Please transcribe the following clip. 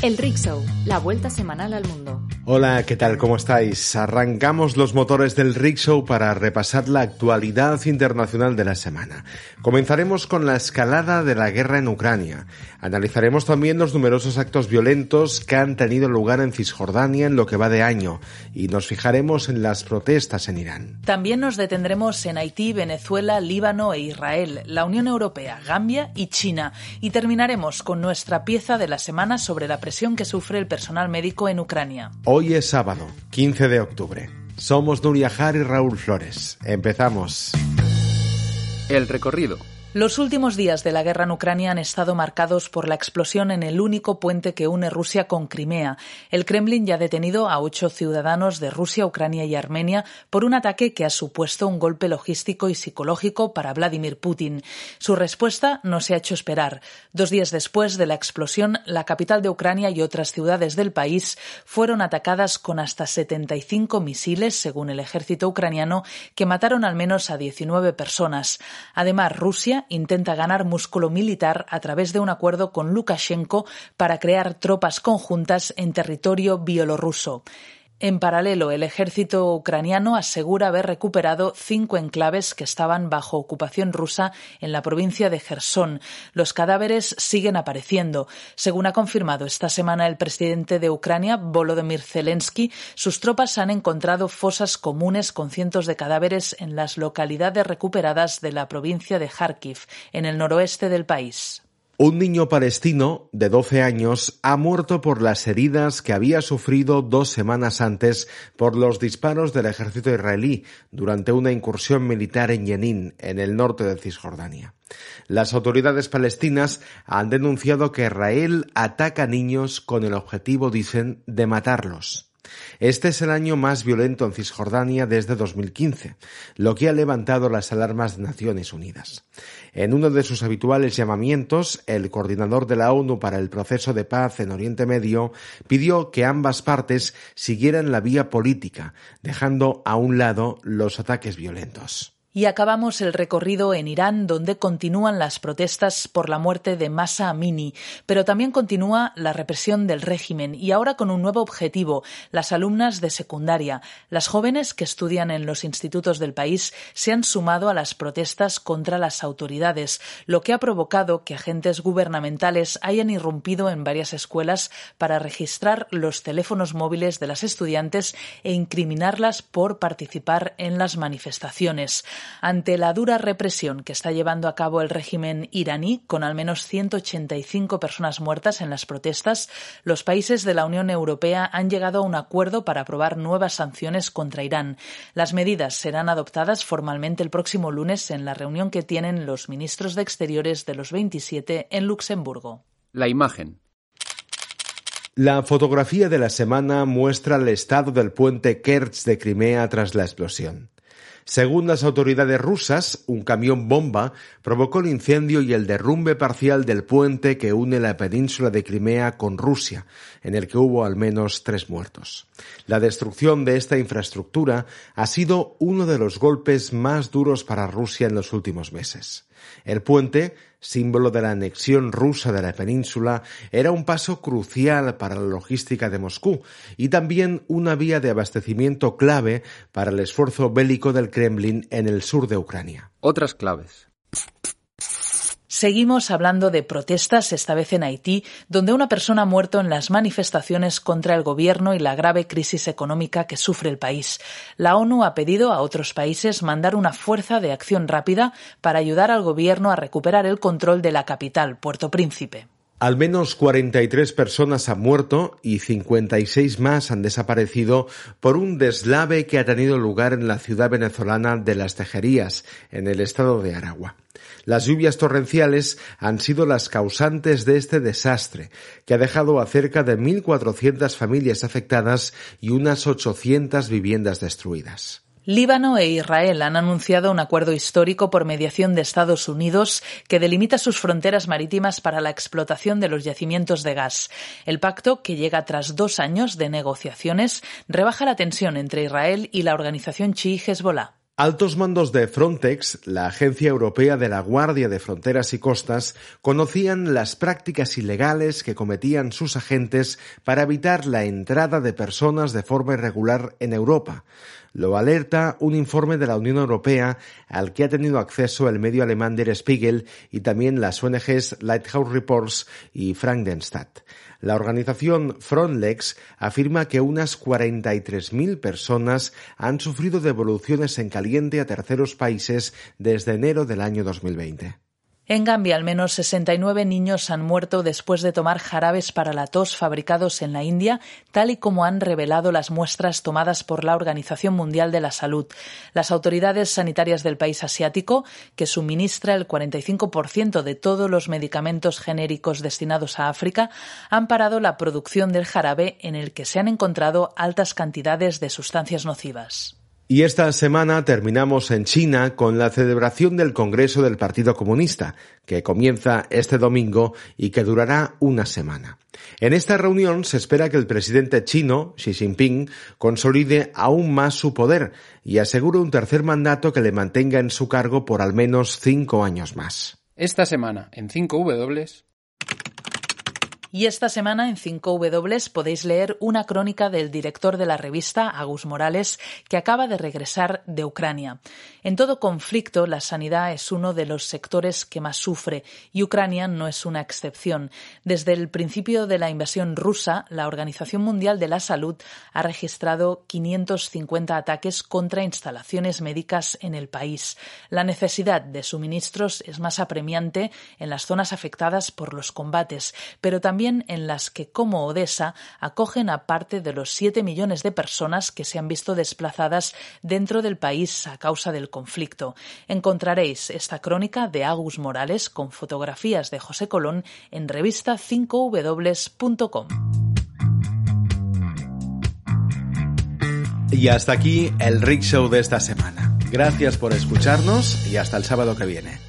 El Rick la vuelta semanal al mundo. Hola, ¿qué tal? ¿Cómo estáis? Arrancamos los motores del Rick para repasar la actualidad internacional de la semana. Comenzaremos con la escalada de la guerra en Ucrania. Analizaremos también los numerosos actos violentos que han tenido lugar en Cisjordania en lo que va de año y nos fijaremos en las protestas en Irán. También nos detendremos en Haití, Venezuela, Líbano e Israel, la Unión Europea, Gambia y China y terminaremos con nuestra pieza de la semana sobre la presión que sufre el personal médico en Ucrania. Hoy es sábado, 15 de octubre. Somos Nuria Jar y Raúl Flores. Empezamos. El recorrido los últimos días de la guerra en Ucrania han estado marcados por la explosión en el único puente que une Rusia con Crimea. El Kremlin ya ha detenido a ocho ciudadanos de Rusia, Ucrania y Armenia por un ataque que ha supuesto un golpe logístico y psicológico para Vladimir Putin. Su respuesta no se ha hecho esperar. Dos días después de la explosión, la capital de Ucrania y otras ciudades del país fueron atacadas con hasta 75 misiles, según el ejército ucraniano, que mataron al menos a 19 personas. Además, Rusia intenta ganar músculo militar a través de un acuerdo con Lukashenko para crear tropas conjuntas en territorio bielorruso. En paralelo, el ejército ucraniano asegura haber recuperado cinco enclaves que estaban bajo ocupación rusa en la provincia de Gerson. Los cadáveres siguen apareciendo. Según ha confirmado esta semana el presidente de Ucrania, Volodymyr Zelensky, sus tropas han encontrado fosas comunes con cientos de cadáveres en las localidades recuperadas de la provincia de Kharkiv, en el noroeste del país. Un niño palestino de 12 años ha muerto por las heridas que había sufrido dos semanas antes por los disparos del ejército israelí durante una incursión militar en Jenin, en el norte de Cisjordania. Las autoridades palestinas han denunciado que Israel ataca niños con el objetivo, dicen, de matarlos. Este es el año más violento en Cisjordania desde 2015, lo que ha levantado las alarmas de Naciones Unidas. En uno de sus habituales llamamientos, el coordinador de la ONU para el proceso de paz en Oriente Medio pidió que ambas partes siguieran la vía política, dejando a un lado los ataques violentos. Y acabamos el recorrido en Irán, donde continúan las protestas por la muerte de Masa Amini, pero también continúa la represión del régimen. Y ahora con un nuevo objetivo, las alumnas de secundaria. Las jóvenes que estudian en los institutos del país se han sumado a las protestas contra las autoridades, lo que ha provocado que agentes gubernamentales hayan irrumpido en varias escuelas para registrar los teléfonos móviles de las estudiantes e incriminarlas por participar en las manifestaciones ante la dura represión que está llevando a cabo el régimen iraní, con al menos 185 personas muertas en las protestas, los países de la Unión Europea han llegado a un acuerdo para aprobar nuevas sanciones contra Irán. Las medidas serán adoptadas formalmente el próximo lunes en la reunión que tienen los ministros de Exteriores de los 27 en Luxemburgo. La imagen. La fotografía de la semana muestra el estado del puente Kerch de Crimea tras la explosión. Según las autoridades rusas, un camión bomba provocó el incendio y el derrumbe parcial del puente que une la península de Crimea con Rusia, en el que hubo al menos tres muertos. La destrucción de esta infraestructura ha sido uno de los golpes más duros para Rusia en los últimos meses. El puente, símbolo de la anexión rusa de la península, era un paso crucial para la logística de Moscú y también una vía de abastecimiento clave para el esfuerzo bélico del Kremlin en el sur de Ucrania. Otras claves. Seguimos hablando de protestas, esta vez en Haití, donde una persona ha muerto en las manifestaciones contra el gobierno y la grave crisis económica que sufre el país. La ONU ha pedido a otros países mandar una fuerza de acción rápida para ayudar al gobierno a recuperar el control de la capital, Puerto Príncipe. Al menos 43 personas han muerto y 56 más han desaparecido por un deslave que ha tenido lugar en la ciudad venezolana de Las Tejerías, en el estado de Aragua. Las lluvias torrenciales han sido las causantes de este desastre, que ha dejado a cerca de 1.400 familias afectadas y unas 800 viviendas destruidas. Líbano e Israel han anunciado un acuerdo histórico por mediación de Estados Unidos que delimita sus fronteras marítimas para la explotación de los yacimientos de gas. El pacto, que llega tras dos años de negociaciones, rebaja la tensión entre Israel y la organización chií Hezbollah. Altos mandos de Frontex, la Agencia Europea de la Guardia de Fronteras y Costas, conocían las prácticas ilegales que cometían sus agentes para evitar la entrada de personas de forma irregular en Europa. Lo alerta un informe de la Unión Europea al que ha tenido acceso el medio alemán Der Spiegel y también las ONGs Lighthouse Reports y Frankenstadt. La organización Frontlex afirma que unas 43.000 personas han sufrido devoluciones en caliente a terceros países desde enero del año 2020. En Gambia, al menos 69 niños han muerto después de tomar jarabes para la tos fabricados en la India, tal y como han revelado las muestras tomadas por la Organización Mundial de la Salud. Las autoridades sanitarias del país asiático, que suministra el 45% de todos los medicamentos genéricos destinados a África, han parado la producción del jarabe en el que se han encontrado altas cantidades de sustancias nocivas. Y esta semana terminamos en China con la celebración del Congreso del Partido Comunista, que comienza este domingo y que durará una semana. En esta reunión se espera que el presidente chino, Xi Jinping, consolide aún más su poder y asegure un tercer mandato que le mantenga en su cargo por al menos cinco años más. Esta semana, en 5W, y esta semana en 5W podéis leer una crónica del director de la revista, Agus Morales, que acaba de regresar de Ucrania. En todo conflicto, la sanidad es uno de los sectores que más sufre y Ucrania no es una excepción. Desde el principio de la invasión rusa, la Organización Mundial de la Salud ha registrado 550 ataques contra instalaciones médicas en el país. La necesidad de suministros es más apremiante en las zonas afectadas por los combates, pero también también en las que, como Odessa, acogen a parte de los siete millones de personas que se han visto desplazadas dentro del país a causa del conflicto. Encontraréis esta crónica de Agus Morales con fotografías de José Colón en revista 5w.com. Y hasta aquí el Rick Show de esta semana. Gracias por escucharnos y hasta el sábado que viene.